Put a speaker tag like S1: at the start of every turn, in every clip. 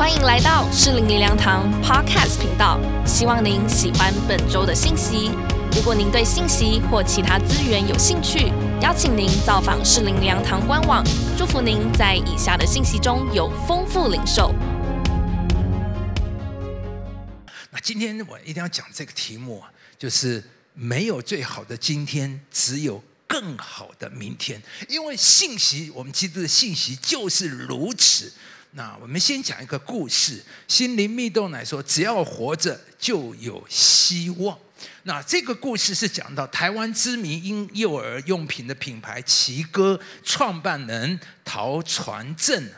S1: 欢迎来到适龄灵粮堂 Podcast 频道，希望您喜欢本周的信息。如果您对信息或其他资源有兴趣，邀请您造访适龄灵粮堂官网。祝福您在以下的信息中有丰富领受。
S2: 那今天我一定要讲这个题目，就是没有最好的今天，只有更好的明天。因为信息，我们基督的信息就是如此。那我们先讲一个故事，心灵密豆奶说，只要活着就有希望。那这个故事是讲到台湾知名婴幼儿用品的品牌奇哥创办人陶传正。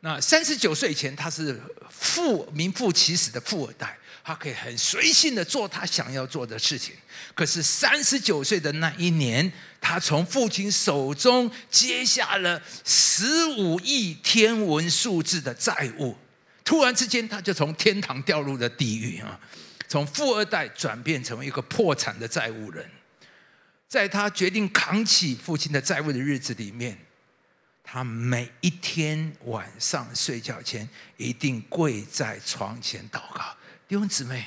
S2: 那三十九岁以前，他是富名副其实的富二代，他可以很随性的做他想要做的事情。可是三十九岁的那一年，他从父亲手中接下了十五亿天文数字的债务，突然之间，他就从天堂掉入了地狱啊！从富二代转变成为一个破产的债务人，在他决定扛起父亲的债务的日子里面。他每一天晚上睡觉前一定跪在床前祷告。弟兄姊妹，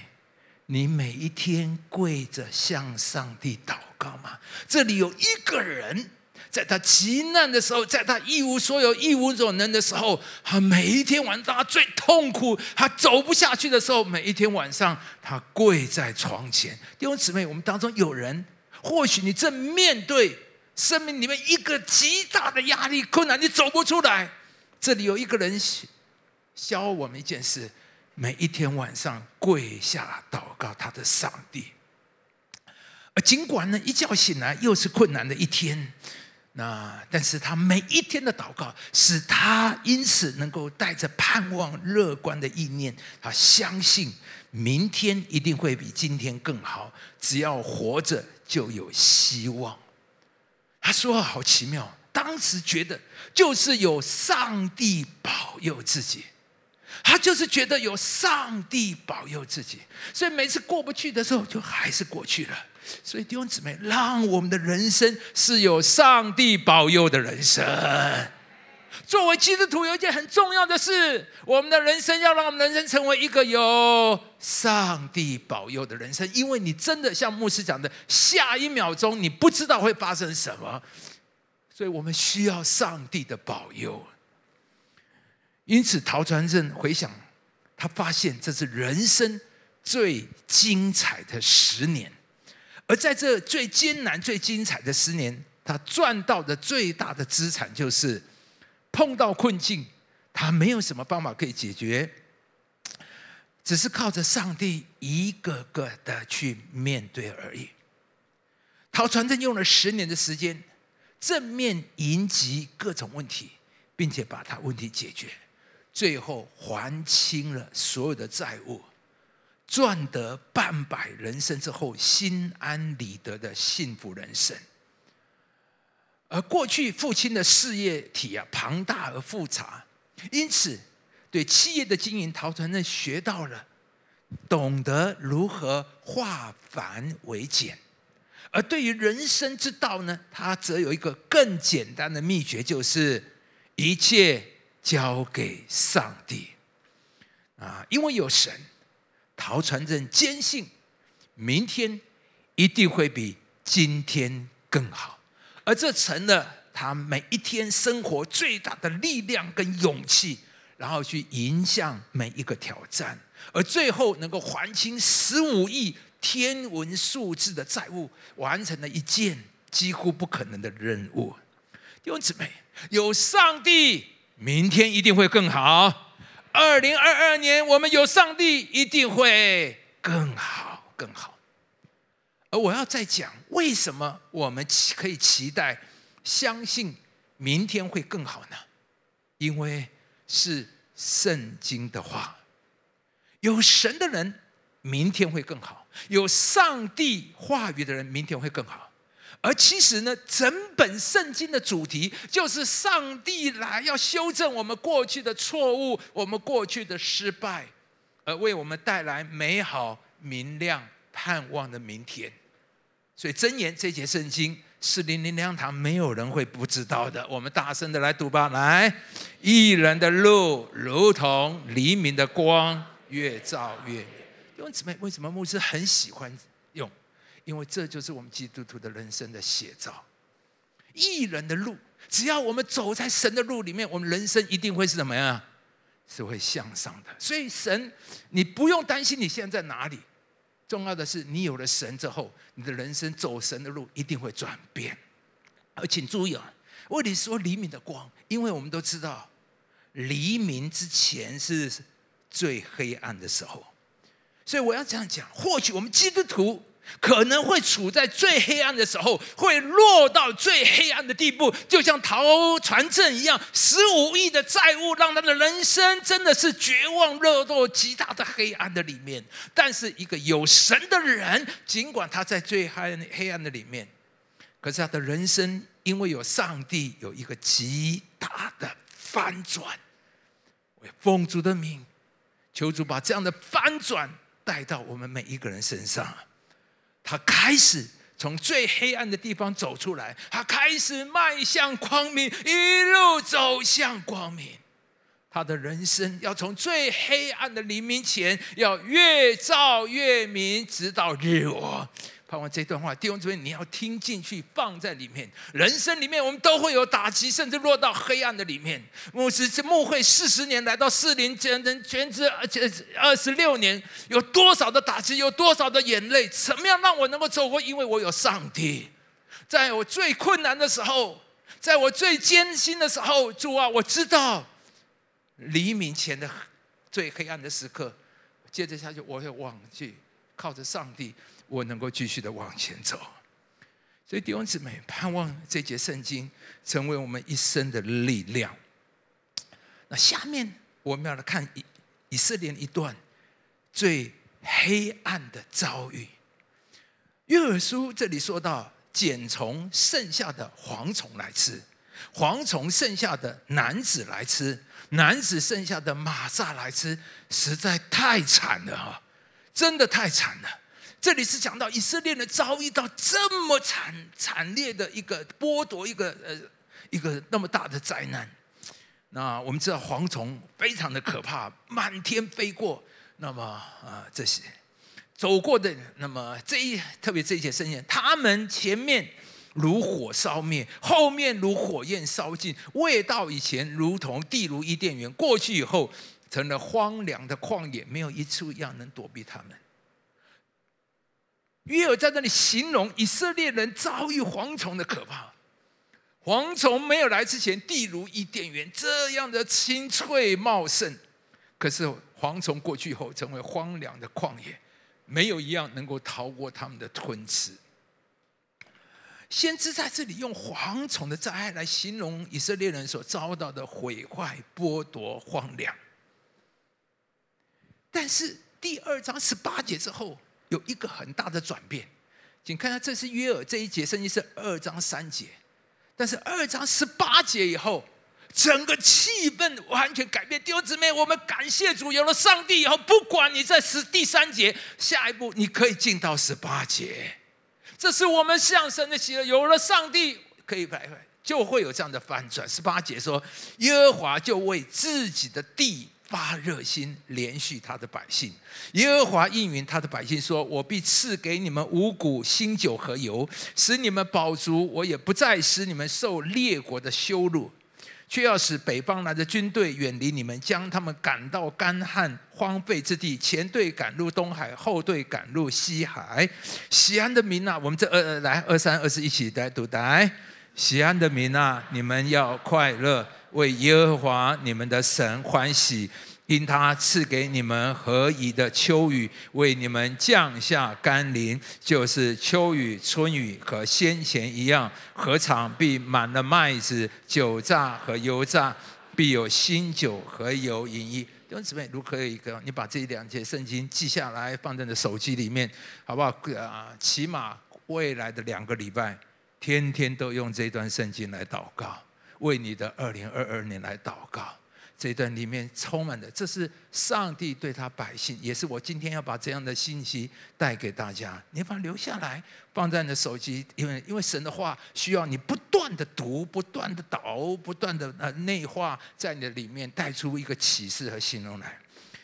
S2: 你每一天跪着向上帝祷告吗？这里有一个人，在他极难的时候，在他一无所有、一无所能的时候，他每一天晚上他最痛苦、他走不下去的时候，每一天晚上他跪在床前。弟兄姊妹，我们当中有人，或许你正面对。生命里面一个极大的压力、困难，你走不出来。这里有一个人教我们一件事：每一天晚上跪下祷告他的上帝。而尽管呢，一觉醒来又是困难的一天，那但是他每一天的祷告，使他因此能够带着盼望、乐观的意念，他相信明天一定会比今天更好。只要活着，就有希望。他说：“好奇妙，当时觉得就是有上帝保佑自己，他就是觉得有上帝保佑自己，所以每次过不去的时候，就还是过去了。所以弟兄姊妹，让我们的人生是有上帝保佑的人生。作为基督徒，有一件很重要的事，我们的人生要让我们人生成为一个有上帝保佑的人生，因为你真的像牧师讲的，下一秒钟你不知道会发生什么，所以我们需要上帝的保佑。因此，陶传正回想，他发现这是人生最精彩的十年，而在这最艰难、最精彩的十年，他赚到的最大的资产就是碰到困境，他没有什么方法可以解决。只是靠着上帝一个个的去面对而已。陶传正用了十年的时间，正面迎击各种问题，并且把他问题解决，最后还清了所有的债务，赚得半百人生之后，心安理得的幸福人生。而过去父亲的事业体啊，庞大而复杂，因此。对企业的经营，陶传正学到了，懂得如何化繁为简；而对于人生之道呢，他则有一个更简单的秘诀，就是一切交给上帝。啊，因为有神，陶传正坚信，明天一定会比今天更好，而这成了他每一天生活最大的力量跟勇气。然后去迎向每一个挑战，而最后能够还清十五亿天文数字的债务，完成了一件几乎不可能的任务。弟兄姊妹，有上帝，明天一定会更好。二零二二年，我们有上帝，一定会更好，更好。而我要再讲，为什么我们可以期待、相信明天会更好呢？因为。是圣经的话，有神的人，明天会更好；有上帝话语的人，明天会更好。而其实呢，整本圣经的主题就是上帝来要修正我们过去的错误，我们过去的失败，而为我们带来美好、明亮、盼望的明天。所以，箴言这节圣经是灵灵两堂，没有人会不知道的。我们大声的来读吧，来，一人的路如同黎明的光，越照越明。弟兄姊妹，为什么牧师很喜欢？因为这就是我们基督徒的人生的写照。一人的路，只要我们走在神的路里面，我们人生一定会是什么样？是会向上的。所以神，你不用担心你现在在哪里。重要的是，你有了神之后，你的人生走神的路一定会转变。而请注意啊，为你说黎明的光，因为我们都知道，黎明之前是最黑暗的时候。所以我要这样讲，或许我们基督徒。可能会处在最黑暗的时候，会落到最黑暗的地步，就像陶传正一样，十五亿的债务让他的人生真的是绝望，落到极大的黑暗的里面。但是一个有神的人，尽管他在最黑黑暗的里面，可是他的人生因为有上帝，有一个极大的翻转。为奉主的名，求主把这样的翻转带到我们每一个人身上。他开始从最黑暗的地方走出来，他开始迈向光明，一路走向光明。他的人生要从最黑暗的黎明前，要越照越明，直到日落。盼望这段话，弟兄姊妹，你要听进去，放在里面。人生里面，我们都会有打击，甚至落到黑暗的里面。牧师这牧会四十年，来到四零全人全职，而且二十六年，有多少的打击，有多少的眼泪？怎么样让我能够走过？因为我有上帝，在我最困难的时候，在我最艰辛的时候，主啊，我知道黎明前的最黑暗的时刻，接着下去，我会忘记靠着上帝。我能够继续的往前走，所以弟兄姊妹，盼望这节圣经成为我们一生的力量。那下面我们要来看以以色列一段最黑暗的遭遇。约珥书这里说到，捡从剩下的蝗虫来吃，蝗虫剩下的男子来吃，男子剩下的马蚱来吃，实在太惨了哈！真的太惨了。这里是讲到以色列人遭遇到这么惨惨烈的一个剥夺，一个呃一个那么大的灾难。那我们知道蝗虫非常的可怕，满天飞过。那么啊这些走过的，那么这一特别这些声音，他们前面如火烧灭，后面如火焰烧尽，未到以前如同地如伊甸园，过去以后成了荒凉的旷野，没有一处一样能躲避他们。约尔在那里形容以色列人遭遇蝗虫的可怕。蝗虫没有来之前，地如伊甸园，这样的青翠茂盛；可是蝗虫过去后，成为荒凉的旷野，没有一样能够逃过他们的吞吃。先知在这里用蝗虫的灾害来形容以色列人所遭到的毁坏、剥夺、荒凉。但是第二章十八节之后。有一个很大的转变，请看下，这是约尔这一节圣经是二章三节，但是二章十八节以后，整个气氛完全改变。弟兄姊妹，我们感谢主，有了上帝以后，不管你在十第三节，下一步你可以进到十八节，这是我们向神的喜乐。有了上帝，可以来就会有这样的翻转。十八节说，耶和华就为自己的地。发热心，连续他的百姓。耶和华应允他的百姓说：“我必赐给你们五谷、新酒和油，使你们饱足。我也不再使你们受列国的羞辱，却要使北方来的军队远离你们，将他们赶到干旱荒废之地。前队赶入东海，后队赶入西海。西安的民啊，我们这二来二三二四一起来读来。西安的民啊，你们要快乐。”为耶和华你们的神欢喜，因他赐给你们何宜的秋雨，为你们降下甘霖，就是秋雨、春雨和先前一样。何尝必满了麦子、酒榨和油榨，必有新酒和油饮衣。弟兄姊妹，如可以一个，你把这两节圣经记下来，放在你的手机里面，好不好？啊，起码未来的两个礼拜，天天都用这段圣经来祷告。为你的二零二二年来祷告，这段里面充满的，这是上帝对他百姓，也是我今天要把这样的信息带给大家。你把它留下来，放在你的手机，因为因为神的话需要你不断的读，不断的导，不断的呃内化在你的里面，带出一个启示和形容来。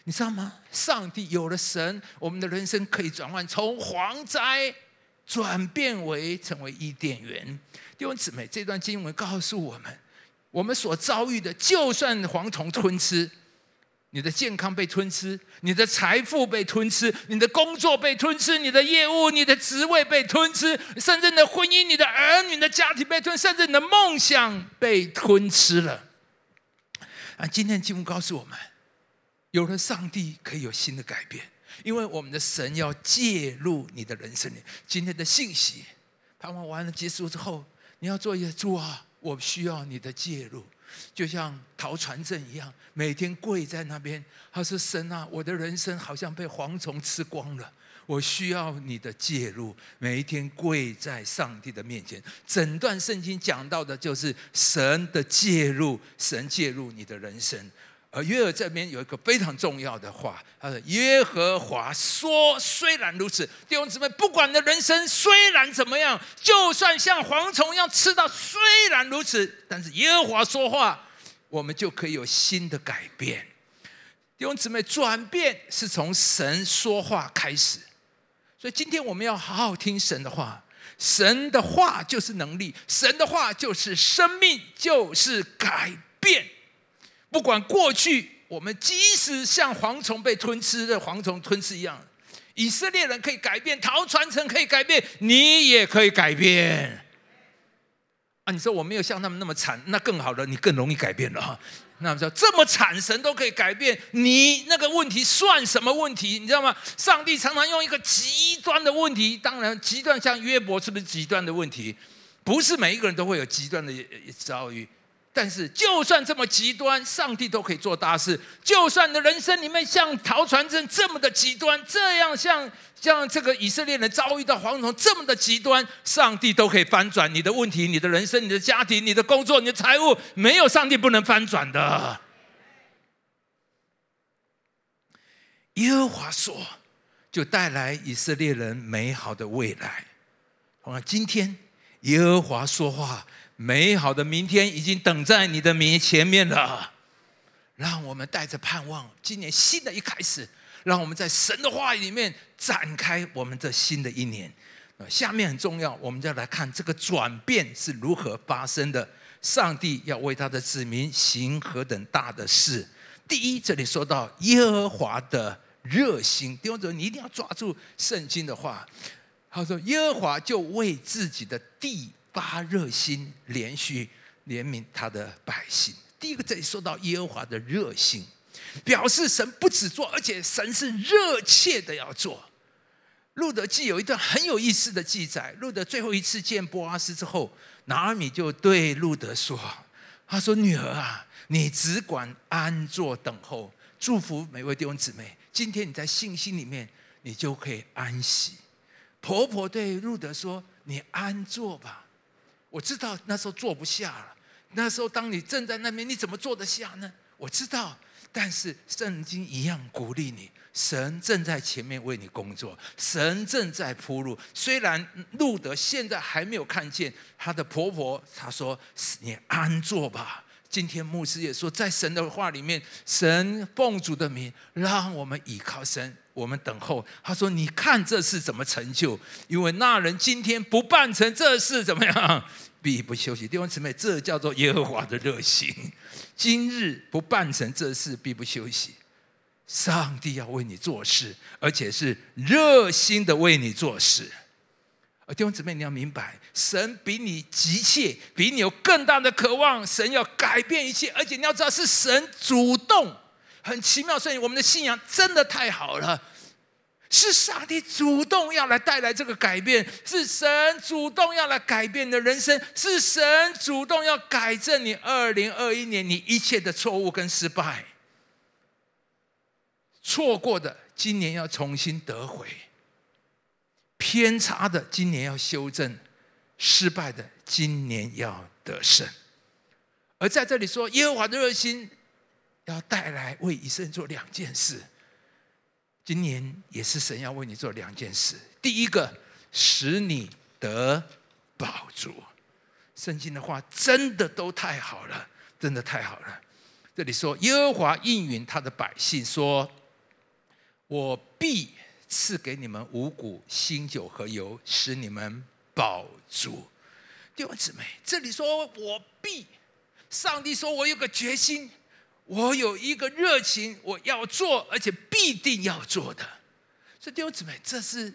S2: 你知道吗？上帝有了神，我们的人生可以转换，从蝗灾转变为成为伊甸园。弟兄姊妹，这段经文告诉我们。我们所遭遇的，就算蝗虫吞吃，你的健康被吞吃，你的财富被吞吃，你的工作被吞吃，你的业务、你的职位被吞吃，甚至你的婚姻、你的儿女、你的家庭被吞，甚至你的梦想被吞吃了。啊，今天经文告诉我们，有了上帝可以有新的改变，因为我们的神要介入你的人生里。今天的信息，盼望完了结束之后，你要做一个主啊。我需要你的介入，就像陶传正一样，每天跪在那边。他说：“神啊，我的人生好像被蝗虫吃光了，我需要你的介入。”每一天跪在上帝的面前。整段圣经讲到的就是神的介入，神介入你的人生。而约尔这边有一个非常重要的话，他说：“耶和华说，虽然如此，弟兄姊妹，不管的人生虽然怎么样，就算像蝗虫一样吃到，虽然如此，但是耶和华说话，我们就可以有新的改变。弟兄姊妹，转变是从神说话开始，所以今天我们要好好听神的话，神的话就是能力，神的话就是生命，就是改变。”不管过去，我们即使像蝗虫被吞吃的蝗虫吞吃一样，以色列人可以改变，逃传承可以改变，你也可以改变。啊，你说我没有像他们那么惨，那更好了，你更容易改变了哈。那么说这么惨，神都可以改变，你那个问题算什么问题？你知道吗？上帝常常用一个极端的问题，当然极端像约伯是不是极端的问题？不是每一个人都会有极端的遭遇。但是，就算这么极端，上帝都可以做大事。就算你的人生里面像陶传镇这么的极端，这样像像这个以色列人遭遇到蝗虫这么的极端，上帝都可以翻转你的问题、你的人生、你的家庭、你的工作、你的财务，没有上帝不能翻转的。耶和华说，就带来以色列人美好的未来。好了，今天耶和华说话。美好的明天已经等在你的面前面了，让我们带着盼望，今年新的一开始，让我们在神的话语里面展开我们这新的一年。下面很重要，我们就来看这个转变是如何发生的。上帝要为他的子民行何等大的事？第一，这里说到耶和华的热心，弟兄姊妹，你一定要抓住圣经的话。他说：“耶和华就为自己的地。”发热心，连续怜悯他的百姓。第一个这里说到耶和华的热心，表示神不止做，而且神是热切的要做。路德记有一段很有意思的记载。路德最后一次见波阿斯之后，拿尔米就对路德说：“他说女儿啊，你只管安坐等候，祝福每位弟兄姊妹。今天你在信心里面，你就可以安息。”婆婆对路德说：“你安坐吧。”我知道那时候坐不下了。那时候当你站在那边，你怎么坐得下呢？我知道，但是圣经一样鼓励你，神正在前面为你工作，神正在铺路。虽然路德现在还没有看见他的婆婆，她说：“你安坐吧。”今天牧师也说，在神的话里面，神奉主的名，让我们倚靠神，我们等候。他说：“你看这事怎么成就？因为那人今天不办成这事，怎么样？必不休息。”弟兄姊妹，这叫做耶和华的热心。今日不办成这事，必不休息。上帝要为你做事，而且是热心的为你做事。弟兄姊妹，你要明白，神比你急切，比你有更大的渴望。神要改变一切，而且你要知道，是神主动，很奇妙。所以我们的信仰真的太好了，是上帝主动要来带来这个改变，是神主动要来改变你的人生，是神主动要改正你二零二一年你一切的错误跟失败，错过的，今年要重新得回。偏差的，今年要修正；失败的，今年要得胜。而在这里说，耶和华的热心要带来为以色列做两件事。今年也是神要为你做两件事。第一个，使你得宝足。圣经的话真的都太好了，真的太好了。这里说，耶和华应允他的百姓说：“我必赐给你们五谷、新酒和油，使你们饱足。”弟兄姊妹，这里说我必，上帝说我有个决心。我有一个热情，我要做，而且必定要做的。所以弟兄姊妹，这是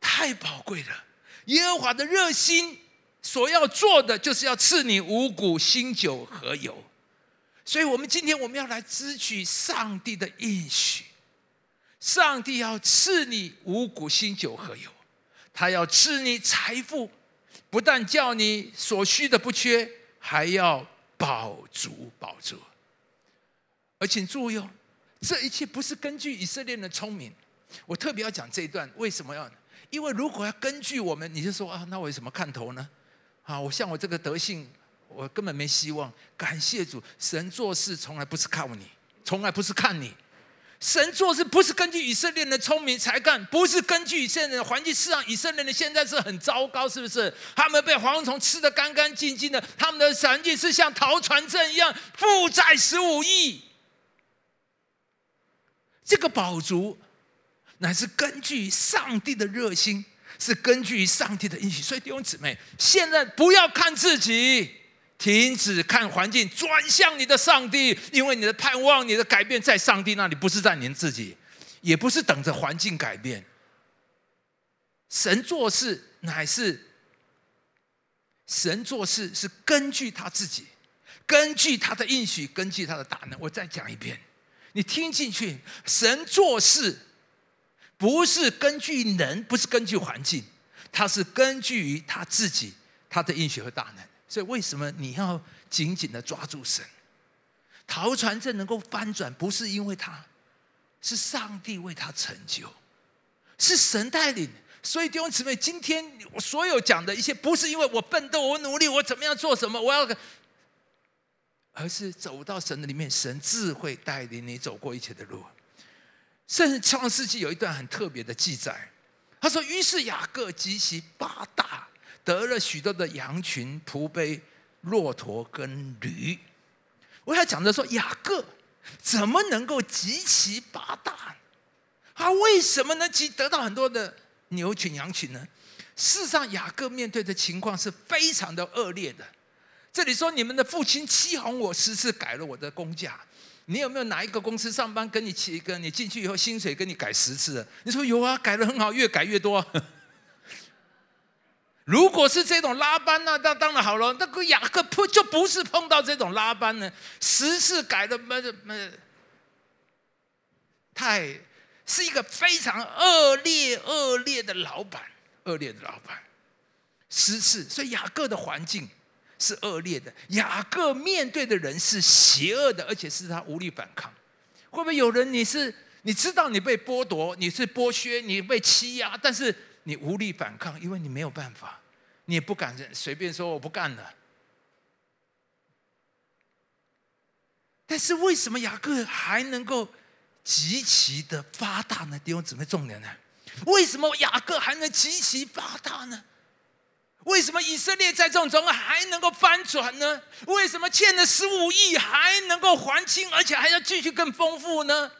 S2: 太宝贵了。耶和华的热心所要做的，就是要赐你五谷、新酒和油。所以，我们今天我们要来支取上帝的应许。上帝要赐你五谷、新酒和油，他要赐你财富，不但叫你所需的不缺，还要饱足、饱足。而请注意哦，这一切不是根据以色列人的聪明。我特别要讲这一段，为什么要？因为如果要根据我们，你就说啊，那我有什么看头呢？啊，我像我这个德性，我根本没希望。感谢主，神做事从来不是靠你，从来不是看你。神做事不是根据以色列人的聪明才干，不是根据以色列人的环境。事实上，以色列人现在是很糟糕，是不是？他们被蝗虫吃的干干净净的，他们的环境是像逃船镇一样，负债十五亿。这个宝足，乃是根据上帝的热心，是根据上帝的应许。所以弟兄姊妹，现在不要看自己，停止看环境，转向你的上帝，因为你的盼望、你的改变在上帝那里，不是在您自己，也不是等着环境改变。神做事乃是神做事，是根据他自己，根据他的应许，根据他的大能。我再讲一遍。你听进去，神做事不是根据人，不是根据环境，他是根据于他自己，他的应许和大能。所以，为什么你要紧紧的抓住神？陶船镇能够翻转，不是因为他，是上帝为他成就，是神带领。所以弟兄姊妹，今天我所有讲的一切，不是因为我奋斗、我努力、我怎么样做什么，我要。而是走到神的里面，神智慧带领你走过一切的路。甚至创世纪有一段很特别的记载，他说：“于是雅各及其八大得了许多的羊群、仆婢、骆驼跟驴。”我要讲的说，雅各怎么能够集齐八大？他为什么能集得到很多的牛群、羊群呢？事实上，雅各面对的情况是非常的恶劣的。这里说你们的父亲欺哄我十次改了我的工价，你有没有哪一个公司上班跟你起一个你进去以后薪水跟你改十次？你说有啊，改的很好，越改越多。如果是这种拉班呢，那当然好了。那个雅各不就不是碰到这种拉班呢？十次改的么么，太是一个非常恶劣恶劣的老板，恶劣的老板，十次。所以雅各的环境。是恶劣的，雅各面对的人是邪恶的，而且是他无力反抗。会不会有人你是你知道你被剥夺，你是剥削，你被欺压，但是你无力反抗，因为你没有办法，你也不敢随便说我不干了。但是为什么雅各还能够极其的发大呢？弟兄姊妹，重点呢？为什么雅各还能极其发大呢？为什么以色列在这种状况还能够翻转呢？为什么欠了十五亿还能够还清，而且还要继续更丰富呢？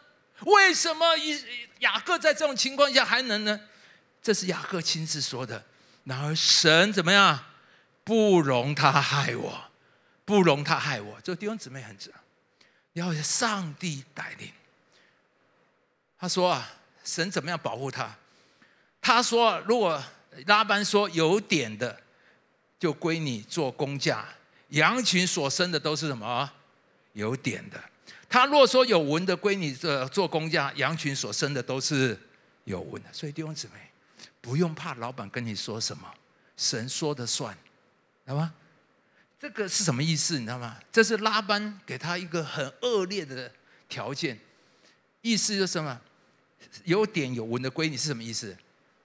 S2: 为什么以雅各在这种情况下还能呢？这是雅各亲自说的。然而神怎么样？不容他害我，不容他害我。这弟兄姊妹很知道，要上帝带领。他说啊，神怎么样保护他？他说如果。拉班说：“有点的就归你做工价，羊群所生的都是什么？有点的。他若说有纹的归你这做工价，羊群所生的都是有纹的。所以弟兄姊妹，不用怕老板跟你说什么，神说的算，知道吗？这个是什么意思？你知道吗？这是拉班给他一个很恶劣的条件，意思就是什么？有点有纹的归你是什么意思？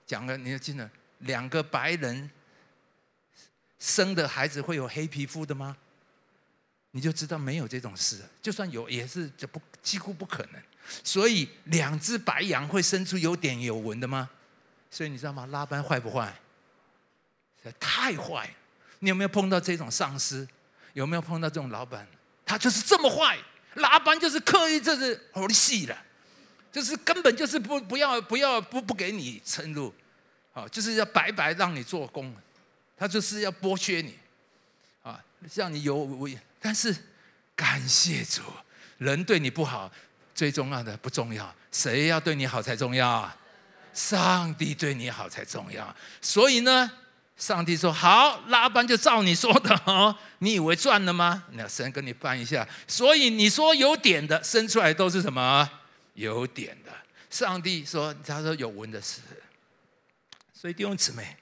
S2: 讲了，你要记得。”两个白人生的孩子会有黑皮肤的吗？你就知道没有这种事，就算有也是这不几乎不可能。所以两只白羊会生出有点有纹的吗？所以你知道吗？拉班坏不坏？太坏！你有没有碰到这种上司？有没有碰到这种老板？他就是这么坏。拉班就是刻意，这是好戏了，就是根本就是不不要不要不不给你称入，啊，就是要白白让你做工，他就是要剥削你，啊，让你有为。但是感谢主，人对你不好，最重要的不重要，谁要对你好才重要啊？上帝对你好才重要。所以呢？上帝说：“好，拉班就照你说的哦。你以为赚了吗？那神跟你翻一下。所以你说有点的生出来都是什么？有点的。上帝说，他说有纹的是。所以弟兄姊妹，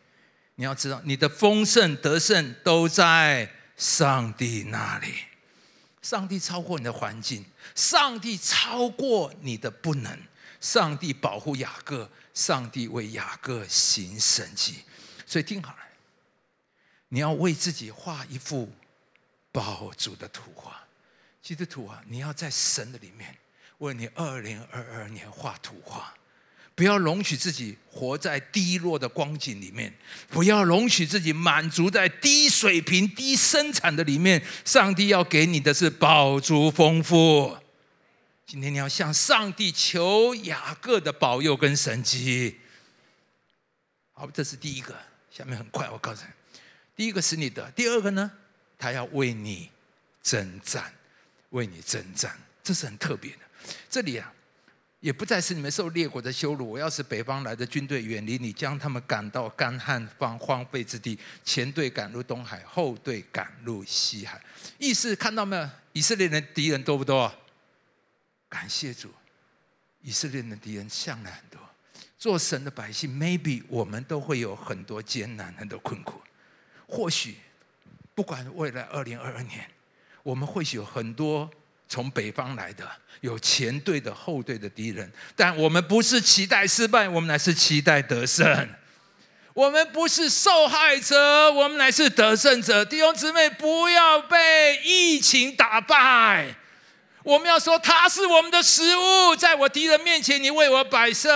S2: 你要知道，你的丰盛得胜都在上帝那里。上帝超过你的环境，上帝超过你的不能。上帝保护雅各，上帝为雅各行神迹。所以听好了。”你要为自己画一幅宝珠的图画，基督徒啊，你要在神的里面为你二零二二年画图画，不要容许自己活在低落的光景里面，不要容许自己满足在低水平、低生产的里面。上帝要给你的是宝珠丰富。今天你要向上帝求雅各的保佑跟神迹。好，这是第一个。下面很快，我告诉你。第一个是你的，第二个呢？他要为你征战，为你征战，这是很特别的。这里啊，也不再是你们受列国的羞辱。我要是北方来的军队远离你，将他们赶到干旱荒荒废之地。前队赶入东海，后队赶入西海。意思看到没有？以色列人敌人多不多？感谢主，以色列的敌人向来很多。做神的百姓，maybe 我们都会有很多艰难，很多困苦。或许，不管未来二零二二年，我们会有很多从北方来的，有前队的、后队的敌人，但我们不是期待失败，我们乃是期待得胜。我们不是受害者，我们乃是得胜者。弟兄姊妹，不要被疫情打败。我们要说，他是我们的食物，在我敌人面前，你为我摆设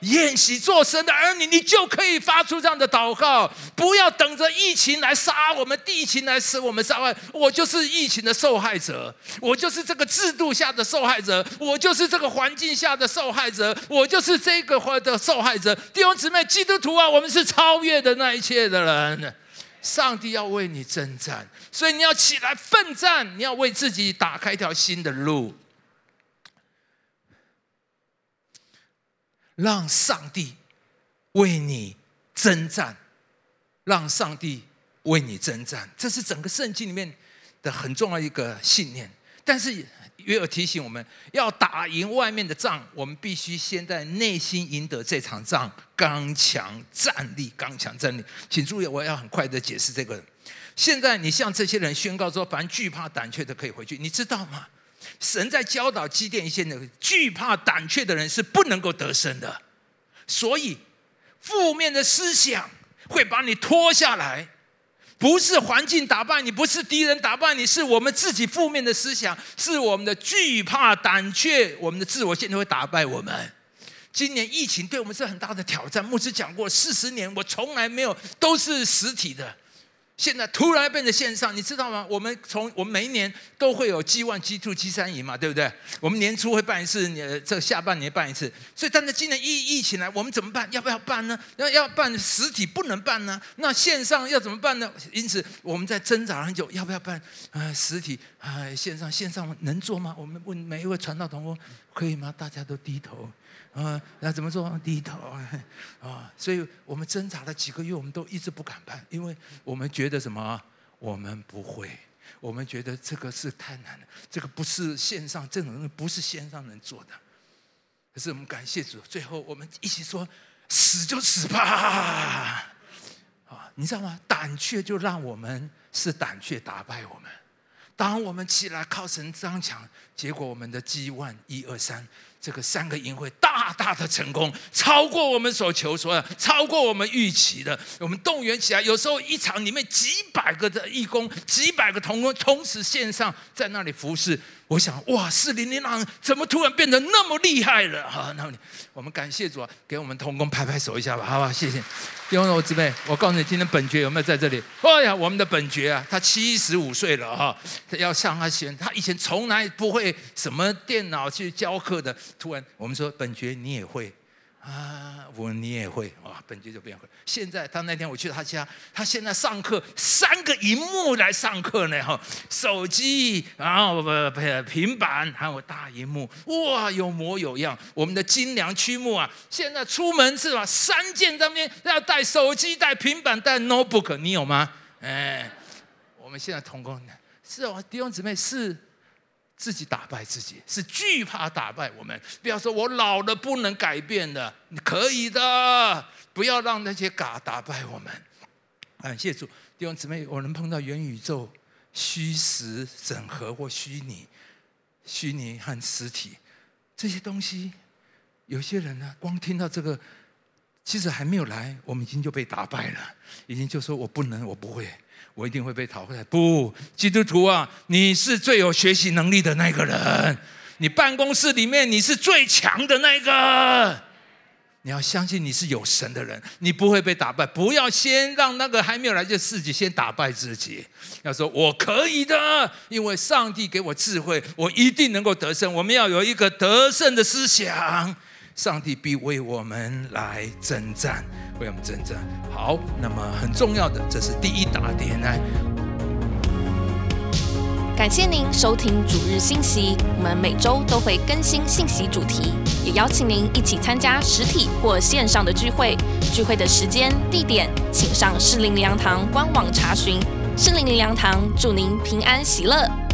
S2: 宴席，做神的儿女，你就可以发出这样的祷告。不要等着疫情来杀我们，疫情来使我们伤害。我就是疫情的受害者，我就是这个制度下的受害者，我就是这个环境下的受害者，我就是这个的受害者。弟兄姊妹，基督徒啊，我们是超越的那一切的人。上帝要为你征战，所以你要起来奋战，你要为自己打开一条新的路，让上帝为你征战，让上帝为你征战，这是整个圣经里面的很重要一个信念。但是。约尔提醒我们要打赢外面的仗，我们必须先在内心赢得这场仗，刚强站立，刚强站立。请注意，我要很快的解释这个。现在你向这些人宣告说，凡惧怕胆怯的可以回去，你知道吗？神在教导积淀一些人，惧怕胆怯的人是不能够得胜的。所以，负面的思想会把你拖下来。不是环境打败你，不是敌人打败你，是我们自己负面的思想，是我们的惧怕、胆怯，我们的自我现在会打败我们。今年疫情对我们是很大的挑战。牧师讲过，四十年我从来没有都是实体的。现在突然变成线上，你知道吗？我们从我们每一年都会有 G one、G two、G 三营嘛，对不对？我们年初会办一次，呃，这下半年办一次。所以，但是今年疫疫情来，我们怎么办？要不要办呢？要要办实体不能办呢？那线上要怎么办呢？因此，我们在挣扎很久，要不要办？啊，实体啊，线上线上能做吗？我们问每一位传道同工，可以吗？大家都低头。啊，那怎么做？低头啊！啊，所以我们挣扎了几个月，我们都一直不敢办，因为我们觉得什么？我们不会，我们觉得这个是太难了，这个不是线上这种东西不是线上能做的。可是我们感谢主，最后我们一起说：死就死吧！啊，你知道吗？胆怯就让我们是胆怯打败我们。当我们起来靠神张强，结果我们的 G one 一二三。这个三个营会大大的成功，超过我们所求所要，超过我们预期的。我们动员起来，有时候一场里面几百个的义工，几百个同工同时线上在那里服侍。我想，哇，四零零郎怎么突然变得那么厉害了？哈，那我们感谢主啊，给我们同工拍拍手一下吧，好不好？谢谢。弟兄我姊妹，我告诉你，今天本爵有没有在这里？哎呀，我们的本爵啊，他七十五岁了哈，要向他学，他以前从来不会什么电脑去教课的。突然，我们说本爵你也会啊，我你也会啊，本爵就变会。现在他那天我去他家，他现在上课三个荧幕来上课呢哈，手机，然后不不平板，还有大荧幕，哇，有模有样。我们的精良曲目啊，现在出门是吧？三件上面要带手机、带平板、带 notebook，你有吗？哎，我们现在同工是哦，弟兄姊妹是。自己打败自己，是惧怕打败我们。不要说我老了不能改变的，你可以的。不要让那些嘎打败我们。感谢主，弟兄姊妹，我能碰到元宇宙、虚实整合或虚拟、虚拟和实体这些东西，有些人呢，光听到这个，其实还没有来，我们已经就被打败了，已经就说我不能，我不会。我一定会被淘汰。不，基督徒啊，你是最有学习能力的那个人。你办公室里面你是最强的那个。你要相信你是有神的人，你不会被打败。不要先让那个还没有来就自己先打败自己。要说我可以的，因为上帝给我智慧，我一定能够得胜。我们要有一个得胜的思想。上帝必为我们来征战，为我们征战。好，那么很重要的，这是第一大点呢。
S1: 感谢您收听主日信息，我们每周都会更新信息主题，也邀请您一起参加实体或线上的聚会。聚会的时间、地点，请上适灵灵粮堂官网查询。适灵灵粮堂祝您平安喜乐。